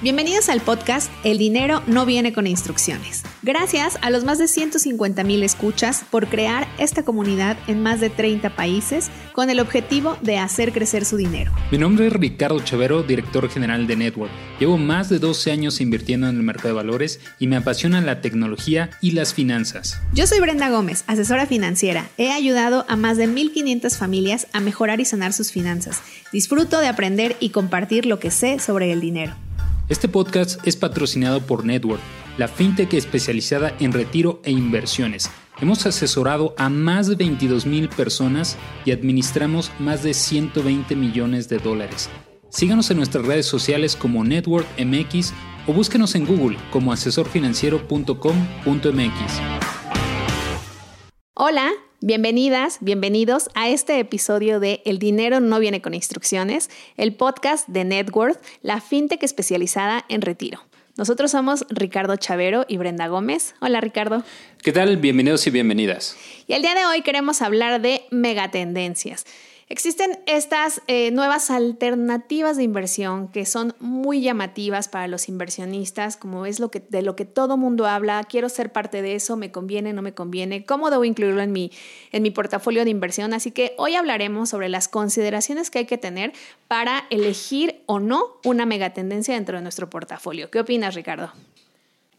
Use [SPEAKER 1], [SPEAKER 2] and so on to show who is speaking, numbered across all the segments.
[SPEAKER 1] Bienvenidos al podcast El dinero no viene con instrucciones. Gracias a los más de 150 mil escuchas por crear esta comunidad en más de 30 países con el objetivo de hacer crecer su dinero.
[SPEAKER 2] Mi nombre es Ricardo Chavero, director general de Network. Llevo más de 12 años invirtiendo en el mercado de valores y me apasiona la tecnología y las finanzas.
[SPEAKER 1] Yo soy Brenda Gómez, asesora financiera. He ayudado a más de 1.500 familias a mejorar y sanar sus finanzas. Disfruto de aprender y compartir lo que sé sobre el dinero.
[SPEAKER 2] Este podcast es patrocinado por Network, la fintech especializada en retiro e inversiones. Hemos asesorado a más de 22 mil personas y administramos más de 120 millones de dólares. Síganos en nuestras redes sociales como Network MX o búsquenos en Google como asesorfinanciero.com.mx.
[SPEAKER 1] Hola, bienvenidas, bienvenidos a este episodio de El dinero no viene con instrucciones, el podcast de Networth, la fintech especializada en retiro. Nosotros somos Ricardo Chavero y Brenda Gómez. Hola Ricardo.
[SPEAKER 2] ¿Qué tal? Bienvenidos y bienvenidas.
[SPEAKER 1] Y el día de hoy queremos hablar de megatendencias. Existen estas eh, nuevas alternativas de inversión que son muy llamativas para los inversionistas, como es lo que, de lo que todo mundo habla, quiero ser parte de eso, me conviene, no me conviene, cómo debo incluirlo en mi, en mi portafolio de inversión. Así que hoy hablaremos sobre las consideraciones que hay que tener para elegir o no una megatendencia dentro de nuestro portafolio. ¿Qué opinas, Ricardo?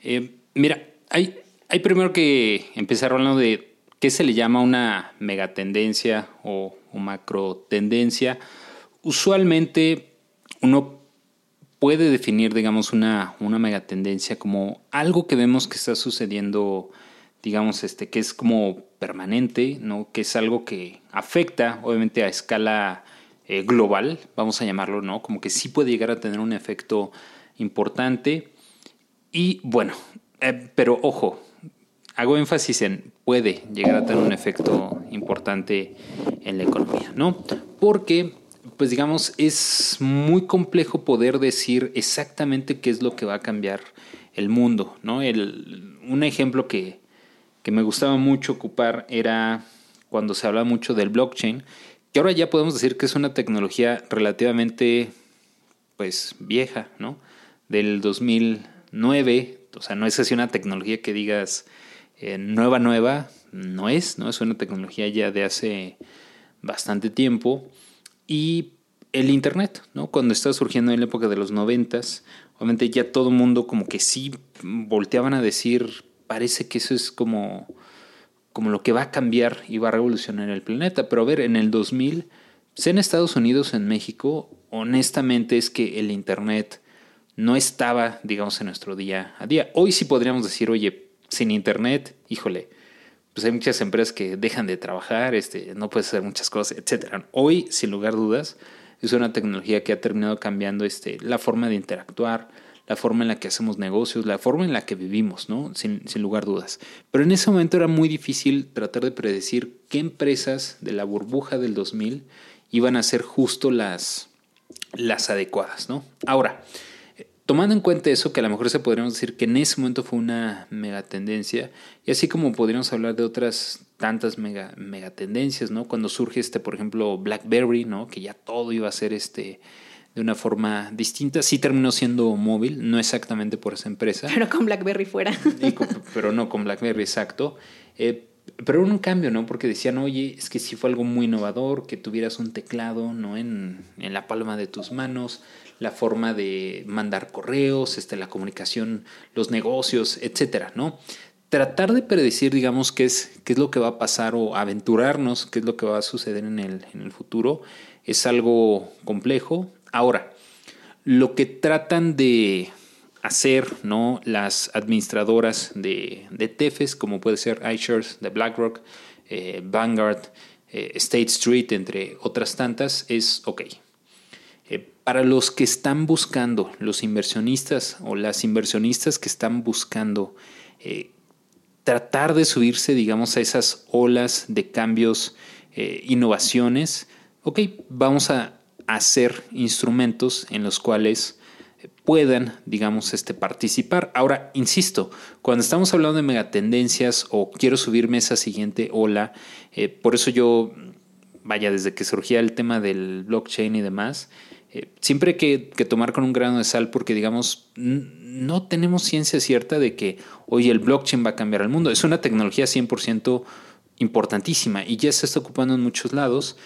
[SPEAKER 2] Eh, mira, hay, hay primero que empezar hablando de qué se le llama una megatendencia o o macro tendencia, usualmente uno puede definir, digamos, una, una megatendencia como algo que vemos que está sucediendo, digamos, este, que es como permanente, ¿no? Que es algo que afecta, obviamente, a escala eh, global, vamos a llamarlo, ¿no? Como que sí puede llegar a tener un efecto importante. Y bueno, eh, pero ojo, hago énfasis en puede llegar a tener un efecto importante en la economía, ¿no? Porque, pues digamos, es muy complejo poder decir exactamente qué es lo que va a cambiar el mundo, ¿no? Un ejemplo que, que me gustaba mucho ocupar era cuando se habla mucho del blockchain, que ahora ya podemos decir que es una tecnología relativamente, pues, vieja, ¿no? Del 2009, o sea, no es así una tecnología que digas eh, nueva, nueva, no es, ¿no? Es una tecnología ya de hace bastante tiempo. Y el Internet, ¿no? Cuando estaba surgiendo en la época de los noventas, obviamente ya todo el mundo como que sí volteaban a decir, parece que eso es como, como lo que va a cambiar y va a revolucionar el planeta. Pero a ver, en el 2000, sea en Estados Unidos, en México, honestamente es que el Internet no estaba, digamos, en nuestro día a día. Hoy sí podríamos decir, oye, sin internet, híjole, pues hay muchas empresas que dejan de trabajar, este, no puedes hacer muchas cosas, etc. Hoy, sin lugar a dudas, es una tecnología que ha terminado cambiando este, la forma de interactuar, la forma en la que hacemos negocios, la forma en la que vivimos, ¿no? Sin, sin lugar a dudas. Pero en ese momento era muy difícil tratar de predecir qué empresas de la burbuja del 2000 iban a ser justo las, las adecuadas, ¿no? Ahora, Tomando en cuenta eso, que a lo mejor se podríamos decir que en ese momento fue una megatendencia, y así como podríamos hablar de otras tantas mega, megatendencias, ¿no? Cuando surge este, por ejemplo, BlackBerry, ¿no? Que ya todo iba a ser este de una forma distinta. Sí terminó siendo móvil, no exactamente por esa empresa.
[SPEAKER 1] Pero con BlackBerry fuera.
[SPEAKER 2] pero no con BlackBerry, exacto. Eh, pero un cambio, ¿no? Porque decían, oye, es que sí fue algo muy innovador, que tuvieras un teclado, ¿no? En, en la palma de tus manos, la forma de mandar correos, este, la comunicación, los negocios, etcétera, ¿no? Tratar de predecir, digamos, qué es, qué es lo que va a pasar o aventurarnos, qué es lo que va a suceder en el, en el futuro, es algo complejo. Ahora, lo que tratan de hacer ¿no? las administradoras de, de como puede ser iShares de BlackRock, eh, Vanguard, eh, State Street, entre otras tantas, es, ok, para los que están buscando, los inversionistas o las inversionistas que están buscando eh, tratar de subirse, digamos, a esas olas de cambios, eh, innovaciones, ok, vamos a hacer instrumentos en los cuales puedan, digamos, este, participar. Ahora, insisto, cuando estamos hablando de megatendencias o quiero subirme a esa siguiente ola, eh, por eso yo, vaya, desde que surgía el tema del blockchain y demás, eh, siempre hay que, tomar con un grano de sal porque, digamos, no tenemos ciencia cierta de que, hoy el blockchain va a cambiar el mundo. Es una tecnología 100% importantísima y ya se está ocupando en muchos lados,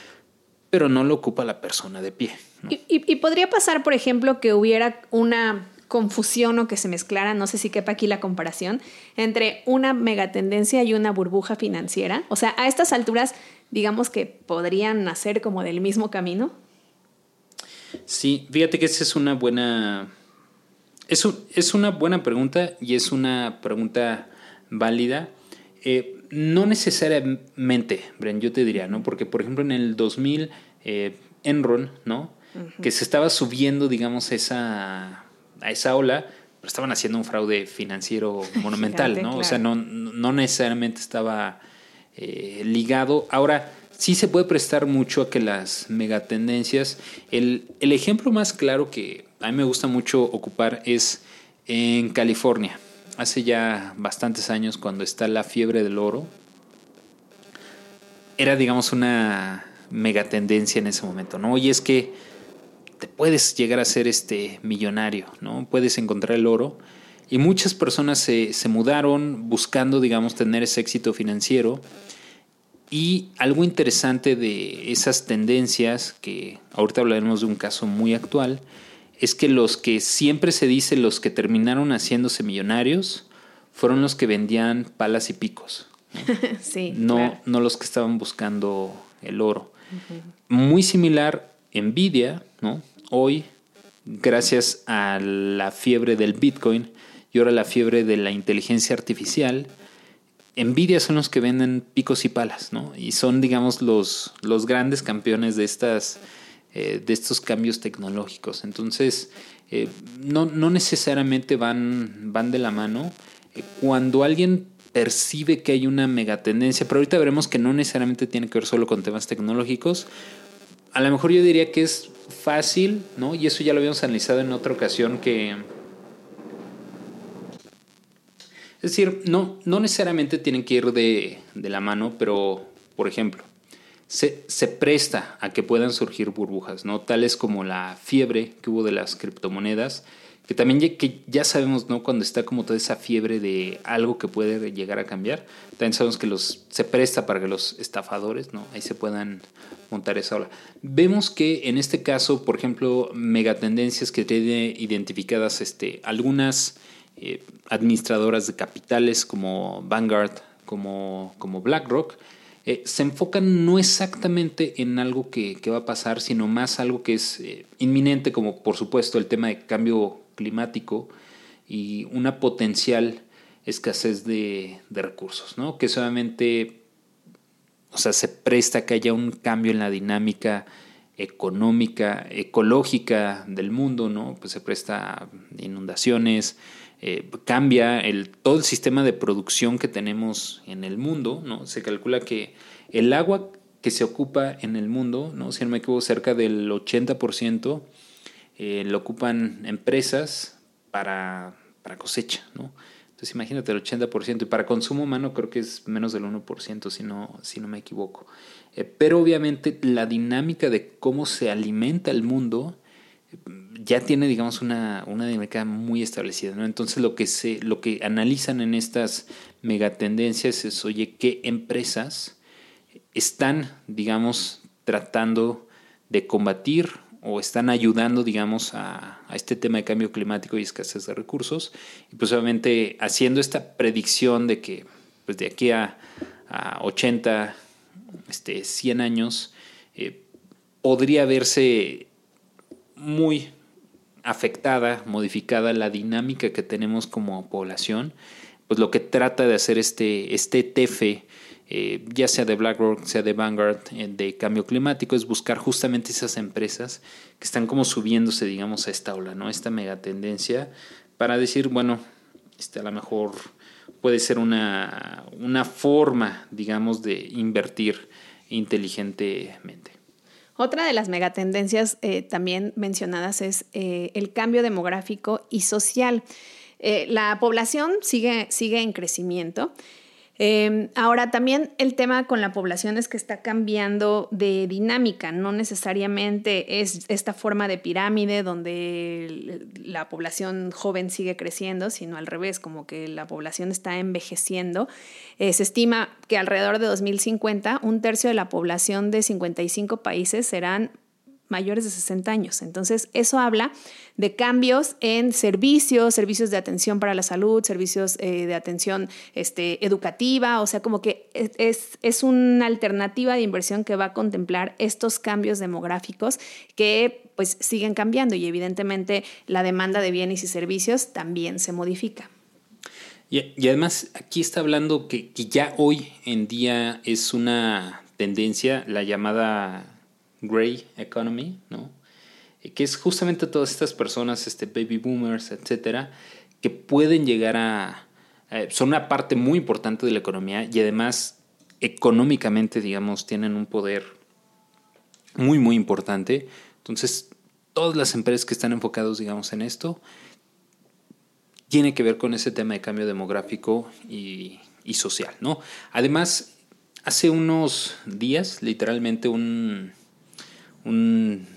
[SPEAKER 2] pero no lo ocupa la persona de pie.
[SPEAKER 1] Y, podría pasar, por ejemplo, que hubiera una confusión o que se mezclara, no sé si quepa aquí la comparación, entre una megatendencia y una burbuja financiera. O sea, a estas alturas, digamos que podrían nacer como del mismo camino.
[SPEAKER 2] Sí, fíjate que esa es una buena. Es, es una buena pregunta y es una pregunta válida. Eh, no necesariamente, Bren, yo te diría, ¿no? Porque, por ejemplo, en el 2000, eh, Enron, ¿no? Que se estaba subiendo, digamos, esa, a esa ola, pero estaban haciendo un fraude financiero monumental, ¿no? O sea, no, no necesariamente estaba eh, ligado. Ahora, sí se puede prestar mucho a que las megatendencias. El, el ejemplo más claro que a mí me gusta mucho ocupar es en California hace ya bastantes años, cuando está la fiebre del oro, era, digamos, una megatendencia en ese momento, ¿no? Y es que te puedes llegar a ser este millonario, ¿no? Puedes encontrar el oro. Y muchas personas se, se mudaron buscando, digamos, tener ese éxito financiero. Y algo interesante de esas tendencias, que ahorita hablaremos de un caso muy actual, es que los que siempre se dice los que terminaron haciéndose millonarios fueron los que vendían palas y picos.
[SPEAKER 1] ¿no? sí.
[SPEAKER 2] No, no los que estaban buscando el oro. Muy similar, Nvidia, ¿no? Hoy, gracias a la fiebre del Bitcoin y ahora la fiebre de la inteligencia artificial, Nvidia son los que venden picos y palas, ¿no? Y son, digamos, los, los grandes campeones de estas eh, de estos cambios tecnológicos. Entonces, eh, no, necesariamente van, van de la mano. Eh, cuando alguien percibe que hay una megatendencia, pero ahorita veremos que no necesariamente tiene que ver solo con temas tecnológicos, a lo mejor yo diría que es fácil, ¿no? Y eso ya lo habíamos analizado en otra ocasión que... Es decir, no, no necesariamente tienen que ir de, de la mano, pero, por ejemplo, se, presta a que puedan surgir burbujas, ¿no? Tales como la fiebre que hubo de las criptomonedas, que también ya, que ya sabemos, ¿no? Cuando está como toda esa fiebre de algo que puede llegar a cambiar, también sabemos que los, se presta para que los estafadores, ¿no? Ahí se puedan montar esa ola. Vemos que en este caso, por ejemplo, megatendencias que tiene identificadas este, algunas eh, administradoras de capitales como Vanguard, como, BlackRock, eh, se enfocan no exactamente en algo que, va a pasar, sino más algo que es eh, inminente, como por supuesto el tema de cambio climático y una potencial escasez de, recursos, ¿no? Que solamente, o sea, se presta que haya un cambio en la dinámica económica, ecológica del mundo, ¿no? Pues se presta inundaciones, eh, cambia el, todo el sistema de producción que tenemos en el mundo, ¿no? Se calcula que el agua que se ocupa en el mundo, ¿no? Si no me equivoco, cerca del 80% eh, lo ocupan empresas para, cosecha, ¿no? Entonces imagínate el 80% y para consumo humano creo que es menos del 1%, si no, si no me equivoco. Eh, pero obviamente la dinámica de cómo se alimenta el mundo ya tiene, digamos, una, una dinámica muy establecida, ¿no? Entonces lo que, se, lo que analizan en estas megatendencias es, oye, ¿qué empresas están, digamos, tratando de combatir o están ayudando, digamos, a, este tema de cambio climático y escasez de recursos? Y pues obviamente haciendo esta predicción de que pues de aquí a, a 80, este, 100 años, eh, podría verse muy afectada, modificada la dinámica que tenemos como población, pues lo que trata de hacer este, este TF, eh, ya sea de BlackRock, sea de Vanguard, eh, de cambio climático, es buscar justamente esas empresas que están como subiéndose, digamos, a esta ola, ¿no? Esta megatendencia, para decir, bueno, este a lo mejor puede ser una, una forma, digamos, de invertir inteligentemente.
[SPEAKER 1] Otra de las megatendencias eh, también mencionadas es eh, el cambio demográfico y social. Eh, la población sigue, sigue en crecimiento, Em, ahora, también el tema con la población es que está cambiando de dinámica, no necesariamente es esta forma de pirámide donde la población joven sigue creciendo, sino al revés, como que la población está envejeciendo. Eh, se estima que alrededor de 2050 un tercio de la población de 55 países serán mayores de 60 años. Entonces, eso habla de cambios en servicios, servicios de atención para la salud, servicios eh, de atención este, educativa, o sea, como que es, es una alternativa de inversión que va a contemplar estos cambios demográficos que pues siguen cambiando y evidentemente la demanda de bienes y servicios también se modifica.
[SPEAKER 2] Y, además aquí está hablando que, que ya hoy en día es una tendencia, la llamada Gray Economy, ¿no? Eh, que es justamente todas estas personas, este, baby boomers, etcétera, que pueden llegar a. son una parte muy importante de la economía y además económicamente, digamos, tienen un poder muy, muy importante. Entonces, todas las empresas que están enfocadas, digamos, en esto, tiene que ver con ese tema de cambio demográfico y social, ¿no? Además, hace unos días, literalmente un un,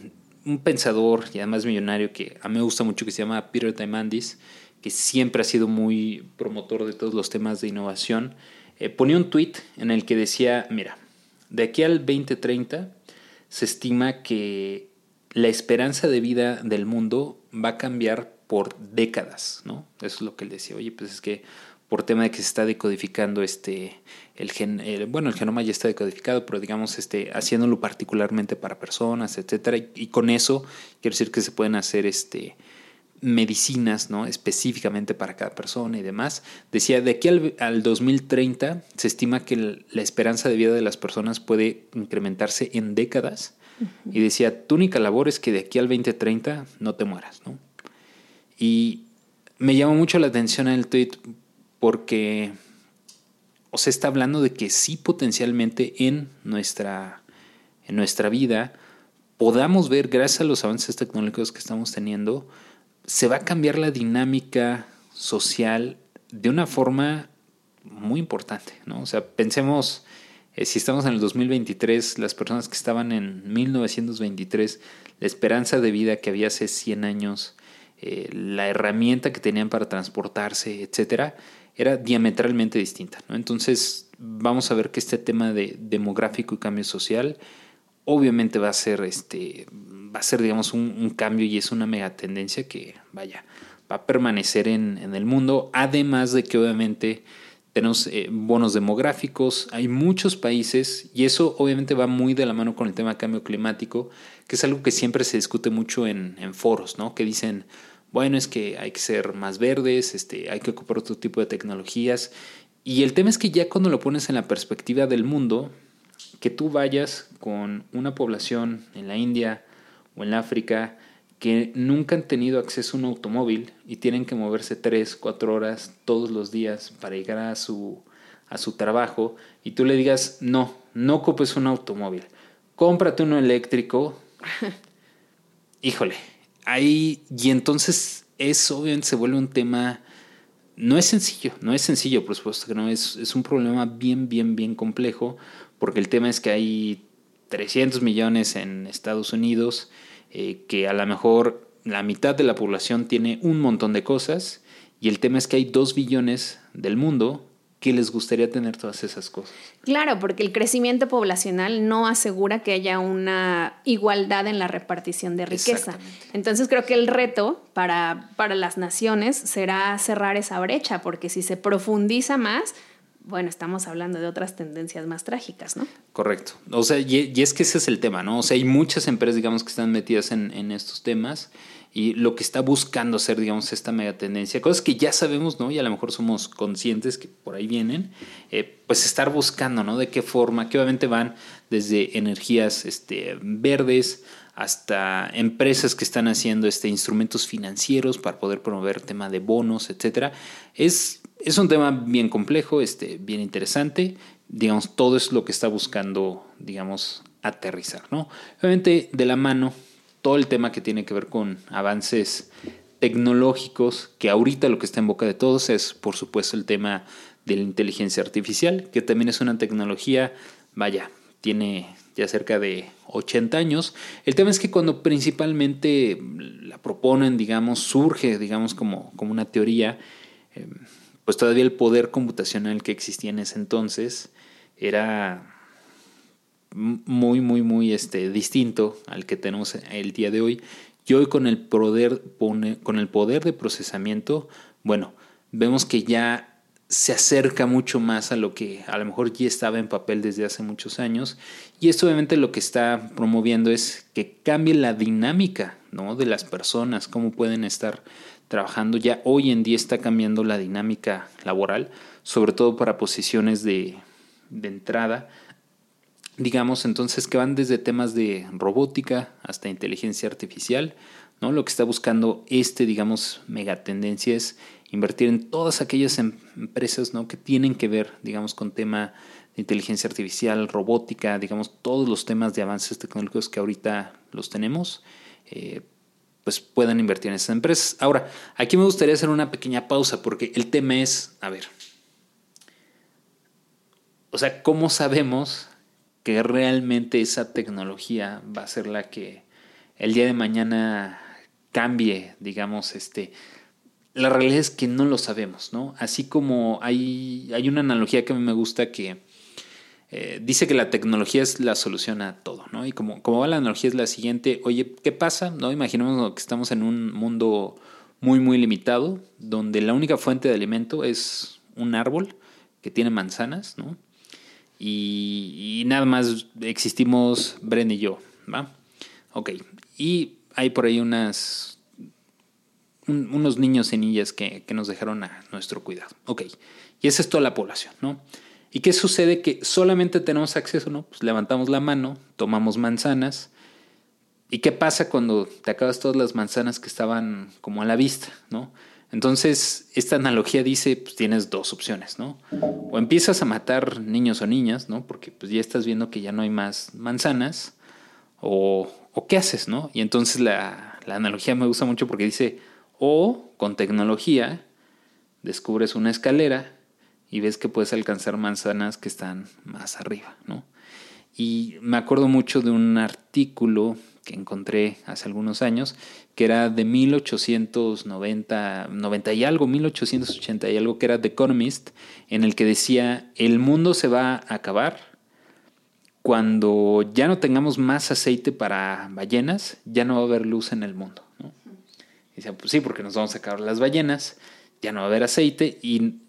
[SPEAKER 2] pensador y además millonario que a mí me gusta mucho que se llama Peter Diamandis, que siempre ha sido muy promotor de todos los temas de innovación, eh, ponía un tweet en el que decía, mira, de aquí al 2030 se estima que la esperanza de vida del mundo va a cambiar por décadas, ¿no? Eso es lo que él decía. Oye, pues es que por tema de que se está decodificando este el gen, bueno, el genoma ya está decodificado, pero digamos este haciéndolo particularmente para personas, etcétera, y, con eso quiero decir que se pueden hacer este medicinas, ¿no? específicamente para cada persona y demás. Decía, de aquí al, al 2030 se estima que la esperanza de vida de las personas puede incrementarse en décadas. Y decía, tu única labor es que de aquí al 2030 no te mueras, ¿no? Y me llamó mucho la atención el tweet porque o está hablando de que sí potencialmente en nuestra, en nuestra vida podamos ver, gracias a los avances tecnológicos que estamos teniendo, se va a cambiar la dinámica social de una forma muy importante, ¿no? O sea, pensemos, eh, si estamos en el 2023, las personas que estaban en 1923, la esperanza de vida que había hace 100 años, eh, la herramienta que tenían para transportarse, etcétera, era diametralmente distinta. ¿no? Entonces vamos a ver que este tema de demográfico y cambio social obviamente va a ser, este, va a ser digamos, un, cambio y es una mega tendencia que, vaya, va a permanecer en, en el mundo, además de que obviamente tenemos eh, bonos demográficos, hay muchos países y eso obviamente va muy de la mano con el tema de cambio climático, que es algo que siempre se discute mucho en, en foros, ¿no? Que dicen, bueno, es que hay que ser más verdes, este, hay que ocupar otro tipo de tecnologías. Y el tema es que ya cuando lo pones en la perspectiva del mundo, que tú vayas con una población en la India o en África que nunca han tenido acceso a un automóvil y tienen que moverse tres, cuatro horas todos los días para llegar a su, a su trabajo y tú le digas, no, no ocupes un automóvil, cómprate uno eléctrico, híjole, y entonces eso obviamente se vuelve un tema, no es sencillo, no es sencillo, por supuesto que no, es, es un problema bien, bien, bien complejo, porque el tema es que hay 300 millones en Estados Unidos, eh, que a lo mejor la mitad de la población tiene un montón de cosas, y el tema es que hay 2 billones del mundo que les gustaría tener todas esas cosas.
[SPEAKER 1] Claro, porque el crecimiento poblacional no asegura que haya una igualdad en la repartición de riqueza. Entonces creo que el reto para, para las naciones será cerrar esa brecha, porque si se profundiza más, bueno, estamos hablando de otras tendencias más trágicas, ¿no?
[SPEAKER 2] Correcto. O sea, y, es que ese es el tema, ¿no? O sea, hay muchas empresas, digamos, que están metidas en, en estos temas y lo que está buscando hacer, digamos, esta mega tendencia, cosas que ya sabemos, ¿no? Y a lo mejor somos conscientes que por ahí vienen, eh, pues estar buscando, ¿no? De qué forma, que obviamente van desde energías este, verdes hasta empresas que están haciendo este, instrumentos financieros para poder promover tema de bonos, etcétera. Es, es un tema bien complejo, este, bien interesante. Digamos, todo es lo que está buscando, digamos, aterrizar, ¿no? Obviamente de la mano todo el tema que tiene que ver con avances tecnológicos, que ahorita lo que está en boca de todos es, por supuesto, el tema de la inteligencia artificial, que también es una tecnología, vaya, tiene ya cerca de 80 años. El tema es que cuando principalmente la proponen, digamos, surge, digamos, como, como una teoría, eh, pues todavía el poder computacional que existía en ese entonces era muy, muy, muy este, distinto al que tenemos el día de hoy. Y hoy con el poder, con el poder de procesamiento, bueno, vemos que ya se acerca mucho más a lo que a lo mejor ya estaba en papel desde hace muchos años. Y esto obviamente lo que está promoviendo es que cambie la dinámica ¿no? de las personas, cómo pueden estar trabajando. Ya hoy en día está cambiando la dinámica laboral, sobre todo para posiciones de, de entrada. Digamos entonces que van desde temas de robótica hasta inteligencia artificial. ¿no? Lo que está buscando este, digamos, megatendencia es invertir en todas aquellas em-, empresas ¿no? que tienen que ver, digamos, con tema de inteligencia artificial, robótica, digamos, todos los temas de avances tecnológicos que ahorita los tenemos, eh, pues puedan invertir en esas empresas. Ahora, aquí me gustaría hacer una pequeña pausa porque el tema es, a ver, o sea, ¿cómo sabemos que realmente esa tecnología va a ser la que el día de mañana cambie, digamos, este, la realidad es que no lo sabemos, ¿no? Así como hay, hay una analogía que a mí me gusta que eh, dice que la tecnología es la solución a todo, ¿no? Y como, como va la analogía es la siguiente, oye, ¿qué pasa? ¿No? Imaginemos que estamos en un mundo muy, muy limitado, donde la única fuente de alimento es un árbol que tiene manzanas, ¿no? Y, nada más existimos Bren y yo, ¿va? Ok, y hay por ahí unos niños y niñas que, nos dejaron a nuestro cuidado. Ok, y esa es toda la población, ¿no? ¿Y qué sucede? Que solamente tenemos acceso, ¿no? Pues levantamos la mano, tomamos manzanas. ¿Y qué pasa cuando te acabas todas las manzanas que estaban como a la vista, ¿no? Entonces, esta analogía dice, pues tienes dos opciones, ¿no? O empiezas a matar niños o niñas, ¿no? Porque pues ya estás viendo que ya no hay más manzanas. O, o qué haces, ¿no? Y entonces la, la analogía me gusta mucho porque dice, o con tecnología descubres una escalera y ves que puedes alcanzar manzanas que están más arriba, ¿no? Y me acuerdo mucho de un artículo que encontré hace algunos años, que era de 1890, 90 y algo, 1880 y algo, que era The Economist, en el que decía, el mundo se va a acabar cuando ya no tengamos más aceite para ballenas, ya no va a haber luz en el mundo. Y decían, pues sí, porque nos vamos a acabar las ballenas, ya no va a haber aceite y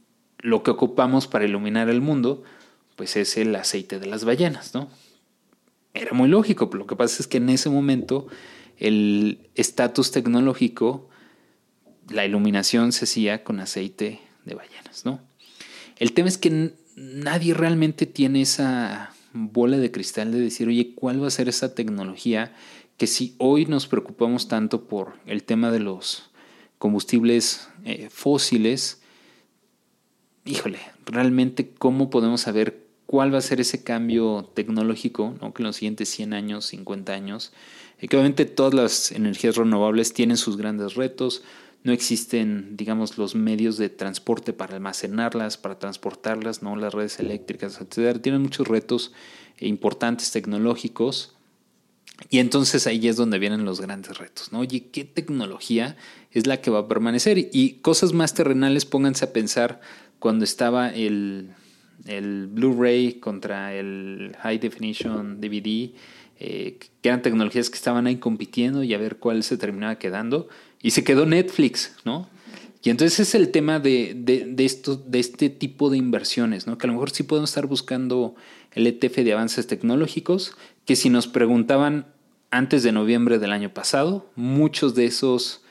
[SPEAKER 2] lo que ocupamos para iluminar el mundo, pues es el aceite de las ballenas, ¿no? Era muy lógico, pero lo que pasa es que en ese momento el estatus tecnológico, la iluminación se hacía con aceite de ballenas, ¿no? El tema es que nadie realmente tiene esa bola de cristal de decir, oye, ¿cuál va a ser esa tecnología que si hoy nos preocupamos tanto por el tema de los combustibles eh, fósiles, híjole, realmente cómo podemos saber cuál va a ser ese cambio tecnológico, ¿no? que en los siguientes 100 años, 50 años, y que obviamente todas las energías renovables tienen sus grandes retos, no existen, digamos, los medios de transporte para almacenarlas, para transportarlas, ¿no? las redes eléctricas, etcétera, tienen muchos retos importantes tecnológicos y entonces ahí es donde vienen los grandes retos, ¿no? Oye, ¿qué tecnología es la que va a permanecer? Y cosas más terrenales, pónganse a pensar cuando estaba el, el Blu-ray contra el High Definition DVD, eh, que eran tecnologías que estaban ahí compitiendo y a ver cuál se terminaba quedando. Y se quedó Netflix, ¿no? Y entonces es el tema de, de, de, esto, de este tipo de inversiones, ¿no? Que a lo mejor sí podemos estar buscando el ETF de avances tecnológicos, que si nos preguntaban antes de noviembre del año pasado, muchos de esos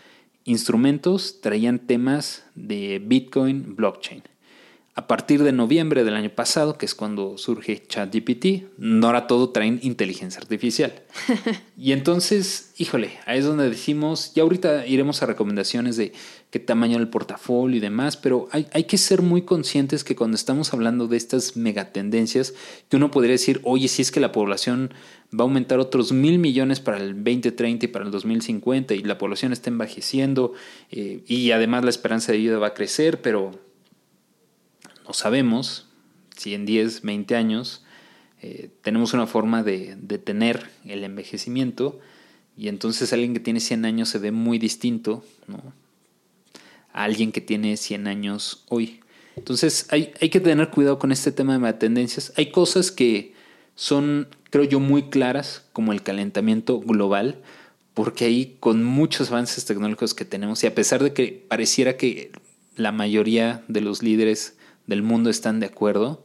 [SPEAKER 2] instrumentos traían temas de Bitcoin blockchain. A partir de noviembre del año pasado, que es cuando surge ChatGPT, no ahora todo traen inteligencia artificial. y entonces, híjole, ahí es donde decimos, ya ahorita iremos a recomendaciones de qué tamaño el portafolio y demás, pero hay, hay que ser muy conscientes que cuando estamos hablando de estas megatendencias, que uno podría decir, oye, si es que la población va a aumentar otros mil millones para el 2030 y para el 2050 y la población está envejeciendo eh, y además la esperanza de vida va a crecer, pero no sabemos si en 10, 20 años eh, tenemos una forma de detener el envejecimiento y entonces alguien que tiene 100 años se ve muy distinto ¿no? a alguien que tiene 100 años hoy. Entonces hay, hay que tener cuidado con este tema de tendencias. Hay cosas que son, creo yo, muy claras, como el calentamiento global, porque ahí con muchos avances tecnológicos que tenemos, y a pesar de que pareciera que la mayoría de los líderes del mundo están de acuerdo,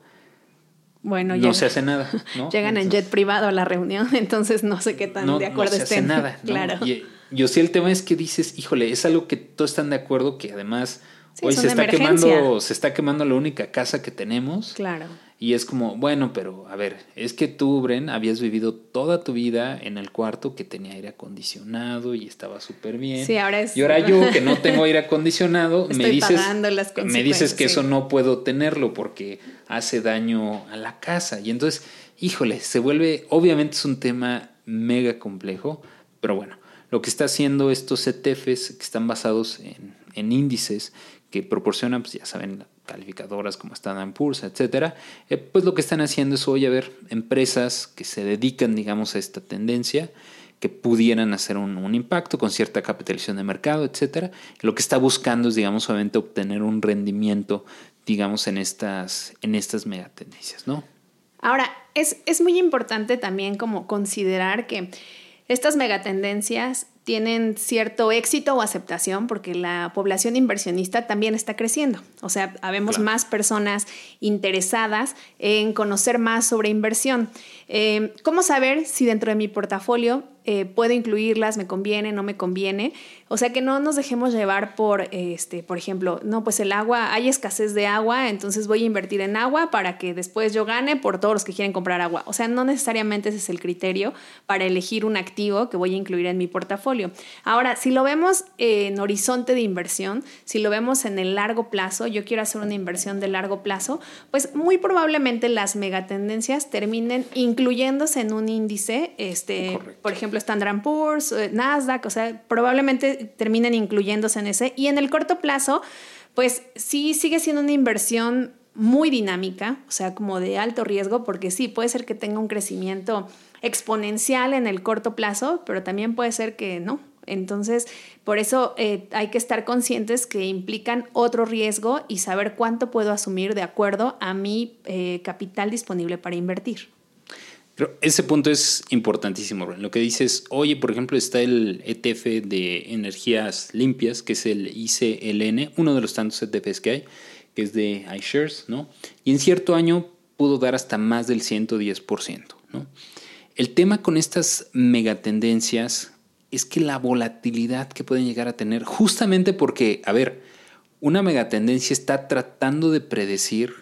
[SPEAKER 1] bueno,
[SPEAKER 2] no se hace nada. ¿no?
[SPEAKER 1] Llegan en jet privado a la reunión, entonces no sé qué tan de acuerdo
[SPEAKER 2] no se
[SPEAKER 1] estén.
[SPEAKER 2] Hace nada. claro. yo sí el tema es que dices, híjole, es algo que todos están de acuerdo, que además hoy se está quemando, se está quemando la única casa que tenemos.
[SPEAKER 1] Claro.
[SPEAKER 2] Y es como, bueno, pero a ver, es que tú, Bren, habías vivido toda tu vida en el cuarto que tenía aire acondicionado y estaba súper bien.
[SPEAKER 1] Sí, ahora es...
[SPEAKER 2] Y ahora yo, que no tengo aire acondicionado, me dices, me dices que eso no puedo tenerlo porque hace daño a la casa. Y entonces, híjole, se vuelve, obviamente es un tema mega complejo, pero bueno, lo que está haciendo estos ETFs que están basados en, en índices que proporcionan, pues ya saben, calificadoras como Standard Poor's, etcétera, eh, pues lo que están haciendo es hoy a ver empresas que se dedican, digamos, a esta tendencia, que pudieran hacer un, impacto con cierta capitalización de mercado, etcétera. Lo que está buscando es, digamos, obviamente obtener un rendimiento, digamos, en estas, en estas megatendencias, ¿no?
[SPEAKER 1] Ahora, es, es muy importante también como considerar que estas megatendencias tienen cierto éxito o aceptación porque la población inversionista también está creciendo. O sea, habemos más personas interesadas en conocer más sobre inversión. Eh, ¿Cómo saber si dentro de mi portafolio eh, puedo incluirlas, me conviene, no me conviene. O sea que no nos dejemos llevar por, este, por ejemplo, no, pues el agua, hay escasez de agua, entonces voy a invertir en agua para que después yo gane por todos los que quieren comprar agua. O sea, no necesariamente ese es el criterio para elegir un activo que voy a incluir en mi portafolio. Ahora, si lo vemos en horizonte de inversión, si lo vemos en el largo plazo, yo quiero hacer una inversión de largo plazo, pues muy probablemente las megatendencias terminen incluyéndose en un índice, este, por ejemplo, Standard Poor's, eh, Nasdaq, o sea, probablemente terminen incluyéndose en ese. Y en el corto plazo, pues sí sigue siendo una inversión muy dinámica, o sea, como de alto riesgo, porque sí, puede ser que tenga un crecimiento exponencial en el corto plazo, pero también puede ser que no. Entonces, por eso eh, hay que estar conscientes que implican otro riesgo y saber cuánto puedo asumir de acuerdo a mi eh, capital disponible para invertir.
[SPEAKER 2] Pero ese punto es importantísimo, Lo que dices, oye, por ejemplo, está el ETF de energías limpias, que es el ICLN, uno de los tantos ETFs que hay, que es de iShares, ¿no? Y en cierto año pudo dar hasta más del 110%, ¿no? El tema con estas megatendencias es que la volatilidad que pueden llegar a tener, justamente porque, a ver, una megatendencia está tratando de predecir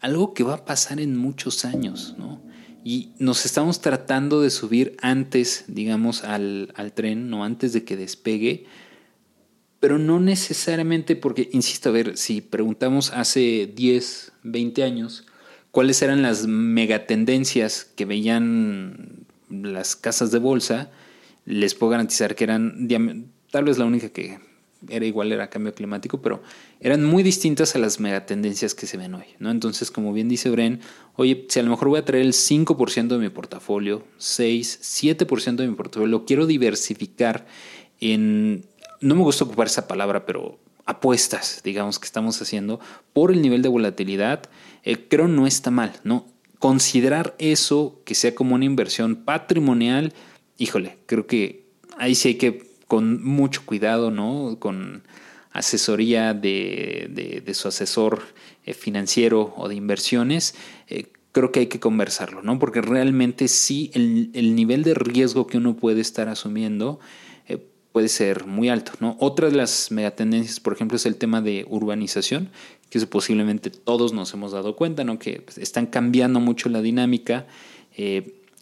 [SPEAKER 2] algo que va a pasar en muchos años, ¿no? Y nos estamos tratando de subir antes, digamos, al, tren, no antes de que despegue, pero no necesariamente porque, insisto, a ver, si preguntamos hace 10, 20 años, cuáles eran las megatendencias que veían las casas de bolsa, les puedo garantizar que eran tal vez la única que era igual, era cambio climático, pero eran muy distintas a las megatendencias que se ven hoy, ¿no? Entonces, como bien dice Bren, oye, si a lo mejor voy a traer el 5% de mi portafolio, 6, 7% de mi portafolio, quiero diversificar en, no me gusta ocupar esa palabra, pero apuestas, digamos, que estamos haciendo por el nivel de volatilidad, eh, creo no está mal, ¿no? Considerar eso que sea como una inversión patrimonial, híjole, creo que ahí sí hay que con mucho cuidado, ¿no? Con asesoría de, su asesor eh, financiero o de inversiones, eh, creo que hay que conversarlo, ¿no? Porque realmente sí, el, nivel de riesgo que uno puede estar asumiendo eh, puede ser muy alto, ¿no? Otra de las megatendencias, por ejemplo, es el tema de urbanización, que eso posiblemente todos nos hemos dado cuenta, ¿no? Que pues, están cambiando mucho la dinámica.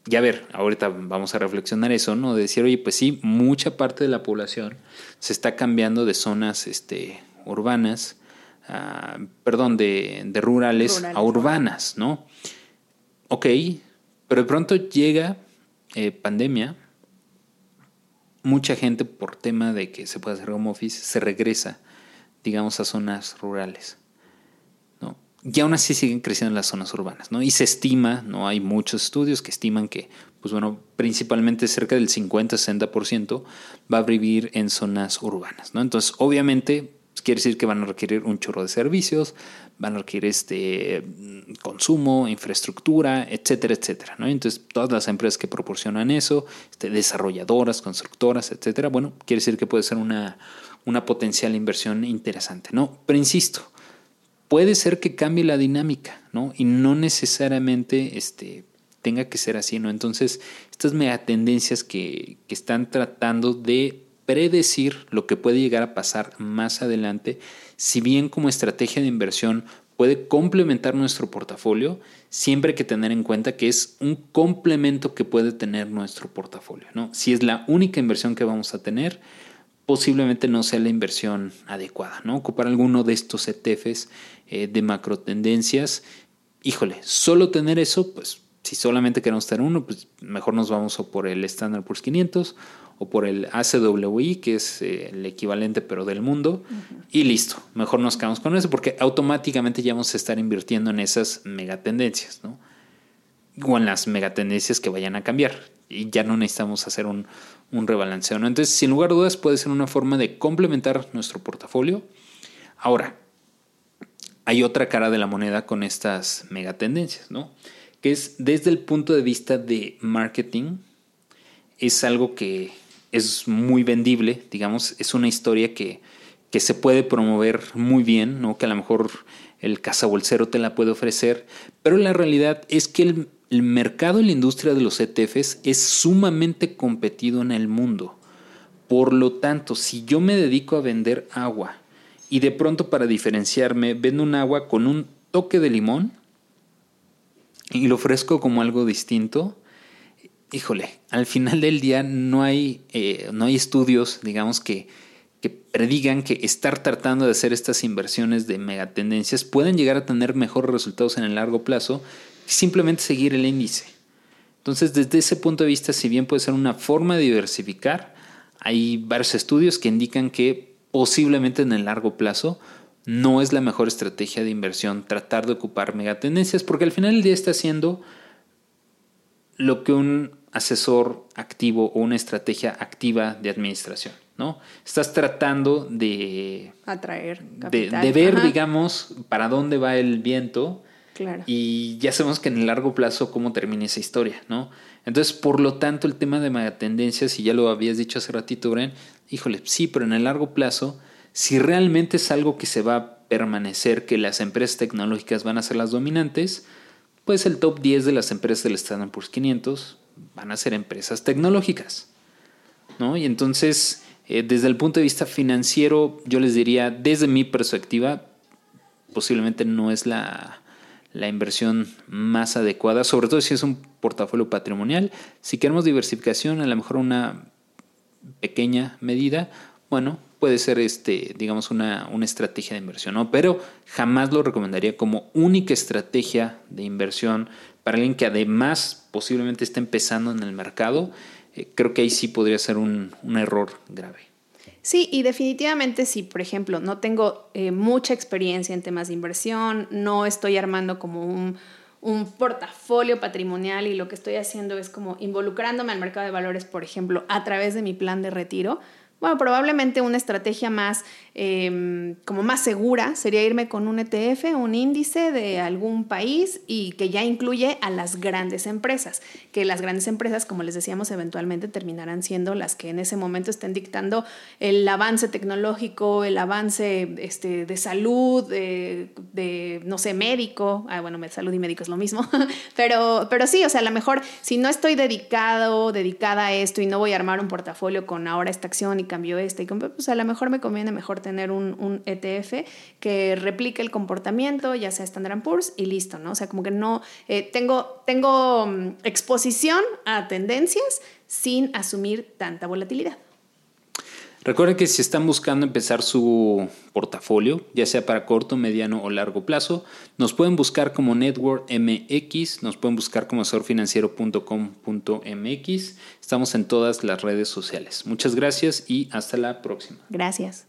[SPEAKER 2] Y a ver, ahorita vamos a reflexionar eso, ¿no? De decir, oye, pues sí, mucha parte de la población se está cambiando de zonas este, urbanas, perdón, de, rurales, a urbanas, ¿no? Ok, pero de pronto llega eh, pandemia, mucha gente por tema de que se puede hacer home office se regresa, digamos, a zonas rurales. Y aún así siguen creciendo en las zonas urbanas, ¿no? Y se estima, ¿no? Hay muchos estudios que estiman que, pues bueno, principalmente cerca del 50-60% va a vivir en zonas urbanas, ¿no? Entonces, obviamente, pues, quiere decir que van a requerir un chorro de servicios, van a requerir este consumo, infraestructura, etcétera, etcétera, ¿no? Entonces, todas las empresas que proporcionan eso, este, desarrolladoras, constructoras, etcétera, bueno, quiere decir que puede ser una, una potencial inversión interesante, ¿no? Pero insisto, puede ser que cambie la dinámica, ¿no? Y no necesariamente este, tenga que ser así, ¿no? Entonces, estas megatendencias que, que están tratando de predecir lo que puede llegar a pasar más adelante, si bien como estrategia de inversión puede complementar nuestro portafolio, siempre hay que tener en cuenta que es un complemento que puede tener nuestro portafolio. ¿no? Si es la única inversión que vamos a tener, posiblemente no sea la inversión adecuada. ¿no? Ocupar alguno de estos ETFs eh, de macro tendencias, híjole, solo tener eso, pues si solamente queremos tener uno, pues mejor nos vamos o por el Standard Poor's 500 o por el ACWI, que es eh, el equivalente pero del mundo, y listo, mejor nos quedamos con eso porque automáticamente ya vamos a estar invirtiendo en esas megatendencias, ¿no? O en las megatendencias que vayan a cambiar y ya no necesitamos hacer un, un rebalanceo, ¿no? Entonces, sin lugar a dudas, puede ser una forma de complementar nuestro portafolio. Ahora, hay otra cara de la moneda con estas megatendencias, ¿no? Que es desde el punto de vista de marketing, es algo que es muy vendible, digamos, es una historia que, que se puede promover muy bien, ¿no? que a lo mejor el cazabolsero te la puede ofrecer, pero la realidad es que el, el mercado y la industria de los ETFs es sumamente competido en el mundo. Por lo tanto, si yo me dedico a vender agua y de pronto para diferenciarme vendo un agua con un toque de limón y lo ofrezco como algo distinto, híjole, al final del día no hay, eh, no hay estudios, digamos, que, que predigan que estar tratando de hacer estas inversiones de megatendencias pueden llegar a tener mejores resultados en el largo plazo simplemente seguir el índice. Entonces, desde ese punto de vista, si bien puede ser una forma de diversificar, hay varios estudios que indican que posiblemente en el largo plazo no es la mejor estrategia de inversión tratar de ocupar megatendencias, porque al final del día está haciendo lo que un asesor activo o una estrategia activa de administración, ¿no? Estás tratando de
[SPEAKER 1] atraer
[SPEAKER 2] capital. De, ver, digamos, para dónde va el viento. Y ya sabemos que en el largo plazo cómo termina esa historia, ¿no? Entonces, por lo tanto, el tema de megatendencias, si ya lo habías dicho hace ratito, Bren, híjole, sí, pero en el largo plazo, si realmente es algo que se va a permanecer, que las empresas tecnológicas van a ser las dominantes, pues el top 10 de las empresas del Standard Poor's 500 van a ser empresas tecnológicas. ¿no? Y entonces, eh, desde el punto de vista financiero, yo les diría, desde mi perspectiva, posiblemente no es la, la inversión más adecuada, sobre todo si es un portafolio patrimonial. Si queremos diversificación, a lo mejor una pequeña medida, bueno, puede ser este, digamos, una, una, estrategia de inversión, ¿no? Pero jamás lo recomendaría como única estrategia de inversión para alguien que además posiblemente esté empezando en el mercado. Eh, creo que ahí sí podría ser un, un, error grave.
[SPEAKER 1] Sí, y definitivamente si, por ejemplo, no tengo eh, mucha experiencia en temas de inversión, no estoy armando como un, un portafolio patrimonial y lo que estoy haciendo es como involucrándome al mercado de valores, por ejemplo, a través de mi plan de retiro, bueno, probablemente una estrategia más, em, como más segura sería irme con un ETF, un índice de algún país y que ya incluye a las grandes empresas, que las grandes empresas, como les decíamos, eventualmente terminarán siendo las que en ese momento estén dictando el avance tecnológico, el avance este, de salud, de, no sé, médico, ah, bueno, salud y médico es lo mismo, pero, pero sí, o sea, a lo mejor si no estoy dedicado, dedicada a esto y no voy a armar un portafolio con ahora esta acción y cambió este, y pues a lo mejor me conviene mejor tener un, ETF que replique el comportamiento, ya sea Standard Poor's, y listo, ¿no? O sea, como que no, eh, tengo, tengo mm, exposición a tendencias sin asumir tanta volatilidad.
[SPEAKER 2] Recuerden que si están buscando empezar su portafolio, ya sea para corto, mediano o largo plazo, nos pueden buscar como Network MX, nos pueden buscar como asesorfinanciero.com.mx. Estamos en todas las redes sociales. Muchas gracias y hasta la próxima.
[SPEAKER 1] Gracias.